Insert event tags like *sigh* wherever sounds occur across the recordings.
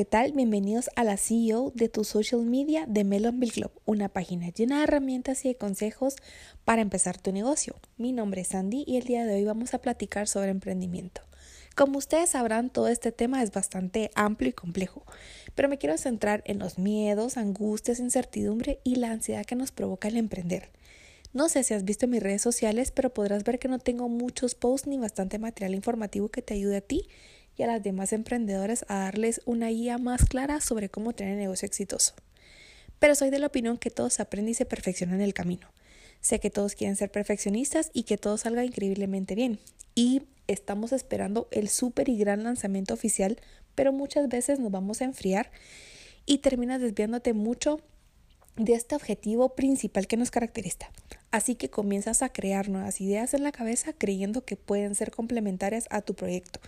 ¿qué tal? Bienvenidos a la CEO de tu social media de Melonville Club, una página llena de herramientas y de consejos para empezar tu negocio. Mi nombre es Sandy y el día de hoy vamos a platicar sobre emprendimiento. Como ustedes sabrán, todo este tema es bastante amplio y complejo, pero me quiero centrar en los miedos, angustias, incertidumbre y la ansiedad que nos provoca el emprender. No sé si has visto mis redes sociales, pero podrás ver que no tengo muchos posts ni bastante material informativo que te ayude a ti y a las demás emprendedoras a darles una guía más clara sobre cómo tener negocio exitoso. Pero soy de la opinión que todo se aprende y se perfecciona en el camino. Sé que todos quieren ser perfeccionistas y que todo salga increíblemente bien. Y estamos esperando el súper y gran lanzamiento oficial, pero muchas veces nos vamos a enfriar y terminas desviándote mucho de este objetivo principal que nos caracteriza. Así que comienzas a crear nuevas ideas en la cabeza creyendo que pueden ser complementarias a tu proyecto.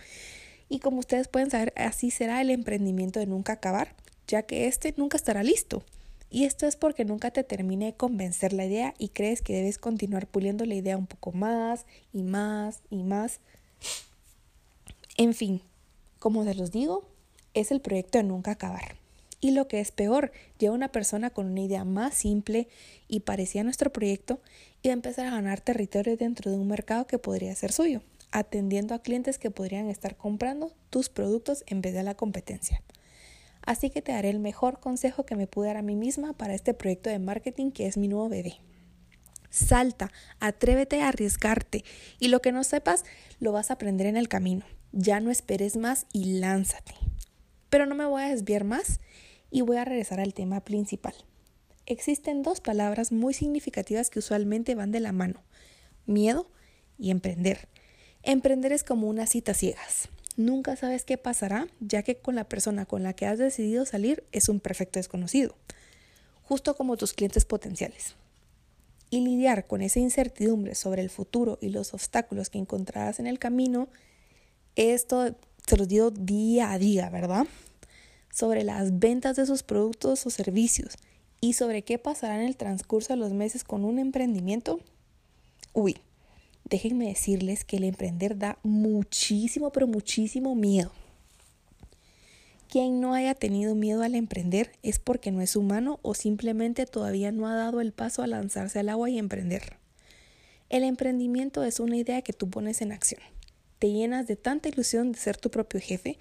Y como ustedes pueden saber, así será el emprendimiento de nunca acabar, ya que este nunca estará listo. Y esto es porque nunca te termine de convencer la idea y crees que debes continuar puliendo la idea un poco más y más y más. En fin, como se los digo, es el proyecto de nunca acabar. Y lo que es peor, llega una persona con una idea más simple y parecida a nuestro proyecto y va a empezar a ganar territorio dentro de un mercado que podría ser suyo, atendiendo a clientes que podrían estar comprando tus productos en vez de la competencia. Así que te daré el mejor consejo que me pude dar a mí misma para este proyecto de marketing que es mi nuevo bebé. Salta, atrévete a arriesgarte y lo que no sepas lo vas a aprender en el camino. Ya no esperes más y lánzate. Pero no me voy a desviar más y voy a regresar al tema principal. Existen dos palabras muy significativas que usualmente van de la mano, miedo y emprender. Emprender es como una cita ciegas. Nunca sabes qué pasará, ya que con la persona con la que has decidido salir es un perfecto desconocido, justo como tus clientes potenciales. Y lidiar con esa incertidumbre sobre el futuro y los obstáculos que encontrarás en el camino, esto se los digo día a día, ¿verdad? sobre las ventas de sus productos o servicios y sobre qué pasará en el transcurso de los meses con un emprendimiento, uy, déjenme decirles que el emprender da muchísimo, pero muchísimo miedo. Quien no haya tenido miedo al emprender es porque no es humano o simplemente todavía no ha dado el paso a lanzarse al agua y emprender. El emprendimiento es una idea que tú pones en acción. Te llenas de tanta ilusión de ser tu propio jefe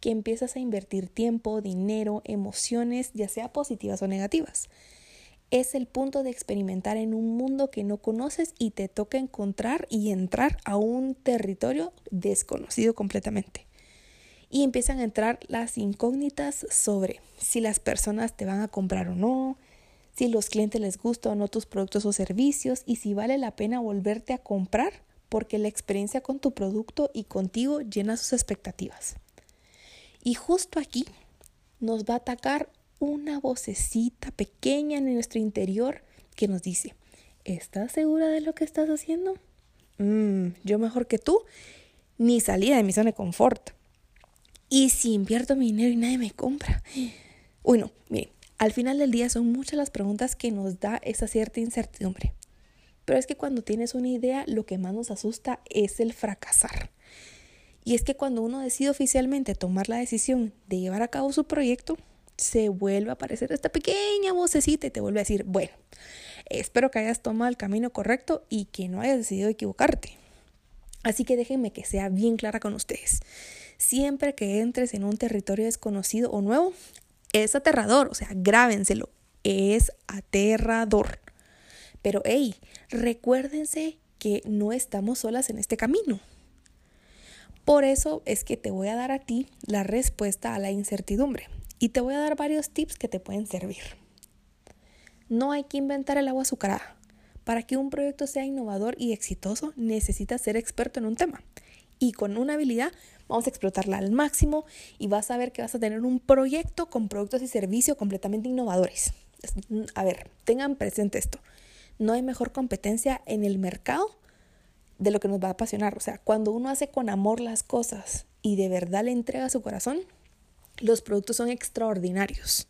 que empiezas a invertir tiempo, dinero, emociones, ya sea positivas o negativas. Es el punto de experimentar en un mundo que no conoces y te toca encontrar y entrar a un territorio desconocido completamente. Y empiezan a entrar las incógnitas sobre si las personas te van a comprar o no, si los clientes les gustan o no tus productos o servicios y si vale la pena volverte a comprar porque la experiencia con tu producto y contigo llena sus expectativas. Y justo aquí nos va a atacar una vocecita pequeña en nuestro interior que nos dice, ¿estás segura de lo que estás haciendo? Mm, yo mejor que tú, ni salida de mi zona de confort. ¿Y si invierto mi dinero y nadie me compra? Uy, no, mire, al final del día son muchas las preguntas que nos da esa cierta incertidumbre. Pero es que cuando tienes una idea, lo que más nos asusta es el fracasar. Y es que cuando uno decide oficialmente tomar la decisión de llevar a cabo su proyecto, se vuelve a aparecer esta pequeña vocecita y te vuelve a decir, bueno, espero que hayas tomado el camino correcto y que no hayas decidido equivocarte. Así que déjenme que sea bien clara con ustedes. Siempre que entres en un territorio desconocido o nuevo, es aterrador, o sea, grábenselo, es aterrador. Pero hey, recuérdense que no estamos solas en este camino. Por eso es que te voy a dar a ti la respuesta a la incertidumbre y te voy a dar varios tips que te pueden servir. No hay que inventar el agua azucarada. Para que un proyecto sea innovador y exitoso, necesitas ser experto en un tema. Y con una habilidad vamos a explotarla al máximo y vas a ver que vas a tener un proyecto con productos y servicios completamente innovadores. A ver, tengan presente esto. No hay mejor competencia en el mercado de lo que nos va a apasionar. O sea, cuando uno hace con amor las cosas y de verdad le entrega su corazón, los productos son extraordinarios.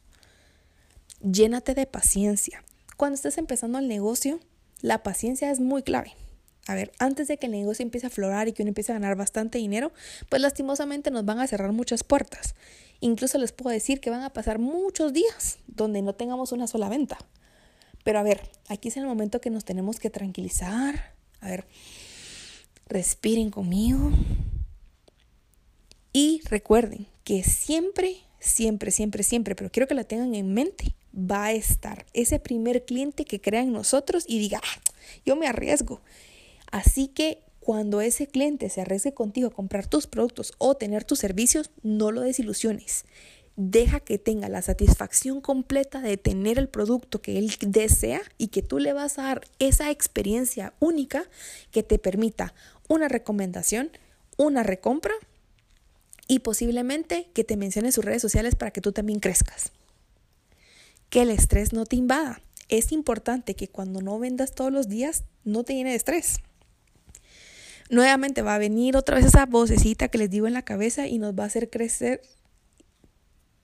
Llénate de paciencia. Cuando estés empezando el negocio, la paciencia es muy clave. A ver, antes de que el negocio empiece a florar y que uno empiece a ganar bastante dinero, pues lastimosamente nos van a cerrar muchas puertas. Incluso les puedo decir que van a pasar muchos días donde no tengamos una sola venta. Pero a ver, aquí es el momento que nos tenemos que tranquilizar. A ver, respiren conmigo. Y recuerden que siempre, siempre, siempre, siempre, pero quiero que la tengan en mente, va a estar ese primer cliente que crea en nosotros y diga, ah, yo me arriesgo. Así que cuando ese cliente se arriesgue contigo a comprar tus productos o tener tus servicios, no lo desilusiones. Deja que tenga la satisfacción completa de tener el producto que él desea y que tú le vas a dar esa experiencia única que te permita una recomendación, una recompra y posiblemente que te mencione sus redes sociales para que tú también crezcas. Que el estrés no te invada. Es importante que cuando no vendas todos los días no te llene de estrés. Nuevamente va a venir otra vez esa vocecita que les digo en la cabeza y nos va a hacer crecer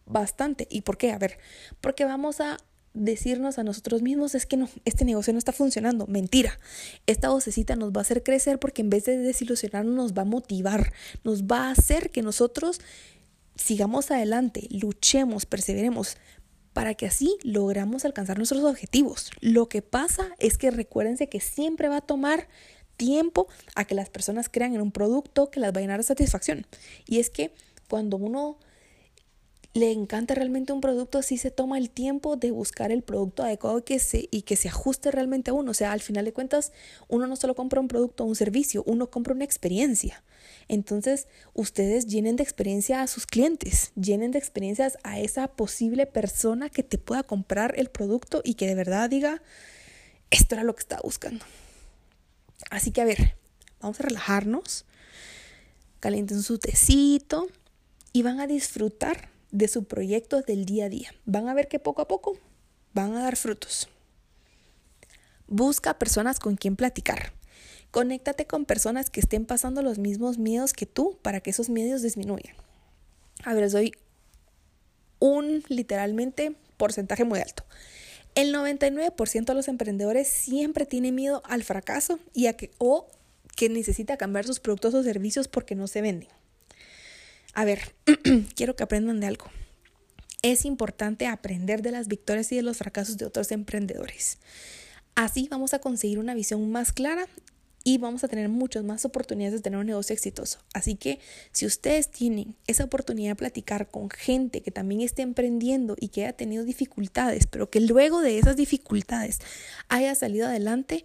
bastante. ¿Y por qué? A ver, porque vamos a decirnos a nosotros mismos es que no, este negocio no está funcionando. Mentira. Esta vocecita nos va a hacer crecer porque en vez de desilusionarnos nos va a motivar, nos va a hacer que nosotros sigamos adelante, luchemos, perseveremos para que así logramos alcanzar nuestros objetivos. Lo que pasa es que recuérdense que siempre va a tomar tiempo a que las personas crean en un producto que las va a llenar de satisfacción. Y es que cuando uno le encanta realmente un producto, si se toma el tiempo de buscar el producto adecuado que se, y que se ajuste realmente a uno. O sea, al final de cuentas, uno no solo compra un producto o un servicio, uno compra una experiencia. Entonces, ustedes llenen de experiencia a sus clientes, llenen de experiencias a esa posible persona que te pueda comprar el producto y que de verdad diga, esto era lo que estaba buscando. Así que, a ver, vamos a relajarnos, calienten su tecito y van a disfrutar de su proyecto del día a día. Van a ver que poco a poco van a dar frutos. Busca personas con quien platicar. Conéctate con personas que estén pasando los mismos miedos que tú para que esos miedos disminuyan. A ver, les doy un literalmente porcentaje muy alto. El 99% de los emprendedores siempre tiene miedo al fracaso y a que o que necesita cambiar sus productos o servicios porque no se venden. A ver, *clears throat* quiero que aprendan de algo. Es importante aprender de las victorias y de los fracasos de otros emprendedores. Así vamos a conseguir una visión más clara y vamos a tener muchas más oportunidades de tener un negocio exitoso. Así que si ustedes tienen esa oportunidad de platicar con gente que también esté emprendiendo y que haya tenido dificultades, pero que luego de esas dificultades haya salido adelante,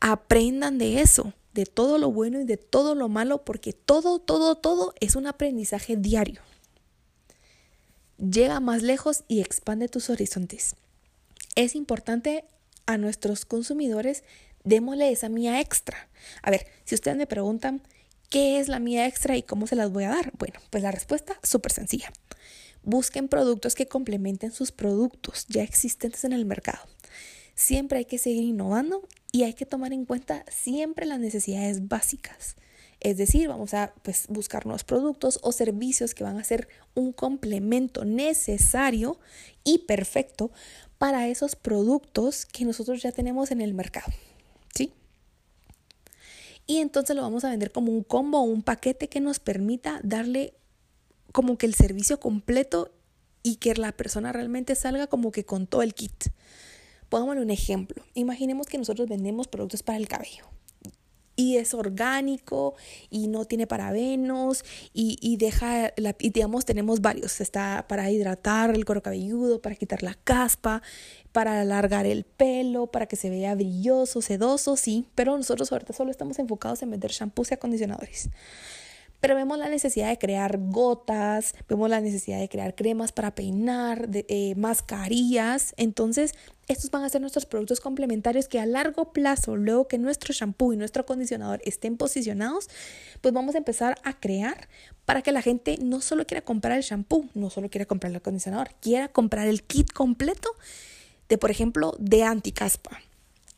aprendan de eso de todo lo bueno y de todo lo malo, porque todo, todo, todo es un aprendizaje diario. Llega más lejos y expande tus horizontes. Es importante a nuestros consumidores, démosle esa mía extra. A ver, si ustedes me preguntan, ¿qué es la mía extra y cómo se las voy a dar? Bueno, pues la respuesta súper sencilla. Busquen productos que complementen sus productos ya existentes en el mercado. Siempre hay que seguir innovando y hay que tomar en cuenta siempre las necesidades básicas. Es decir, vamos a pues, buscar nuevos productos o servicios que van a ser un complemento necesario y perfecto para esos productos que nosotros ya tenemos en el mercado. ¿Sí? Y entonces lo vamos a vender como un combo o un paquete que nos permita darle como que el servicio completo y que la persona realmente salga como que con todo el kit. Pongámosle un ejemplo. Imaginemos que nosotros vendemos productos para el cabello y es orgánico y no tiene parabenos y, y deja, y digamos, tenemos varios. Está para hidratar el cuero cabelludo, para quitar la caspa, para alargar el pelo, para que se vea brilloso, sedoso, sí, pero nosotros ahorita solo estamos enfocados en vender shampoos y acondicionadores. Pero vemos la necesidad de crear gotas, vemos la necesidad de crear cremas para peinar, de, eh, mascarillas. Entonces, estos van a ser nuestros productos complementarios que a largo plazo, luego que nuestro shampoo y nuestro acondicionador estén posicionados, pues vamos a empezar a crear para que la gente no solo quiera comprar el shampoo, no solo quiera comprar el acondicionador, quiera comprar el kit completo de, por ejemplo, de anticaspa.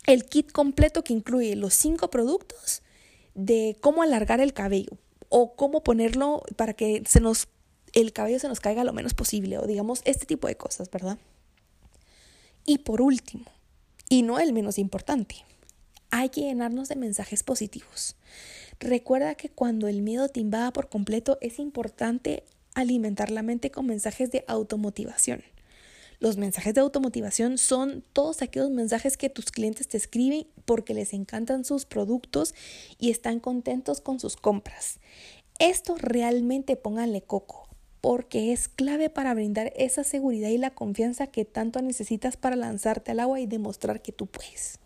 El kit completo que incluye los cinco productos de cómo alargar el cabello o cómo ponerlo para que se nos el cabello se nos caiga lo menos posible o digamos este tipo de cosas, ¿verdad? Y por último, y no el menos importante, hay que llenarnos de mensajes positivos. Recuerda que cuando el miedo te invada por completo es importante alimentar la mente con mensajes de automotivación. Los mensajes de automotivación son todos aquellos mensajes que tus clientes te escriben porque les encantan sus productos y están contentos con sus compras. Esto realmente pónganle coco porque es clave para brindar esa seguridad y la confianza que tanto necesitas para lanzarte al agua y demostrar que tú puedes.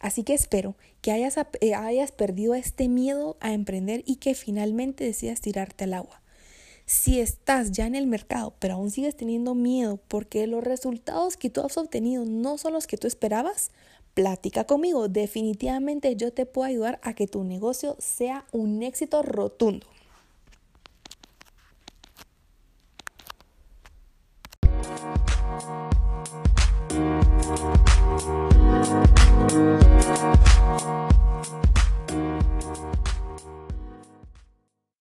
Así que espero que hayas, eh, hayas perdido este miedo a emprender y que finalmente decidas tirarte al agua. Si estás ya en el mercado, pero aún sigues teniendo miedo porque los resultados que tú has obtenido no son los que tú esperabas, plática conmigo. Definitivamente yo te puedo ayudar a que tu negocio sea un éxito rotundo.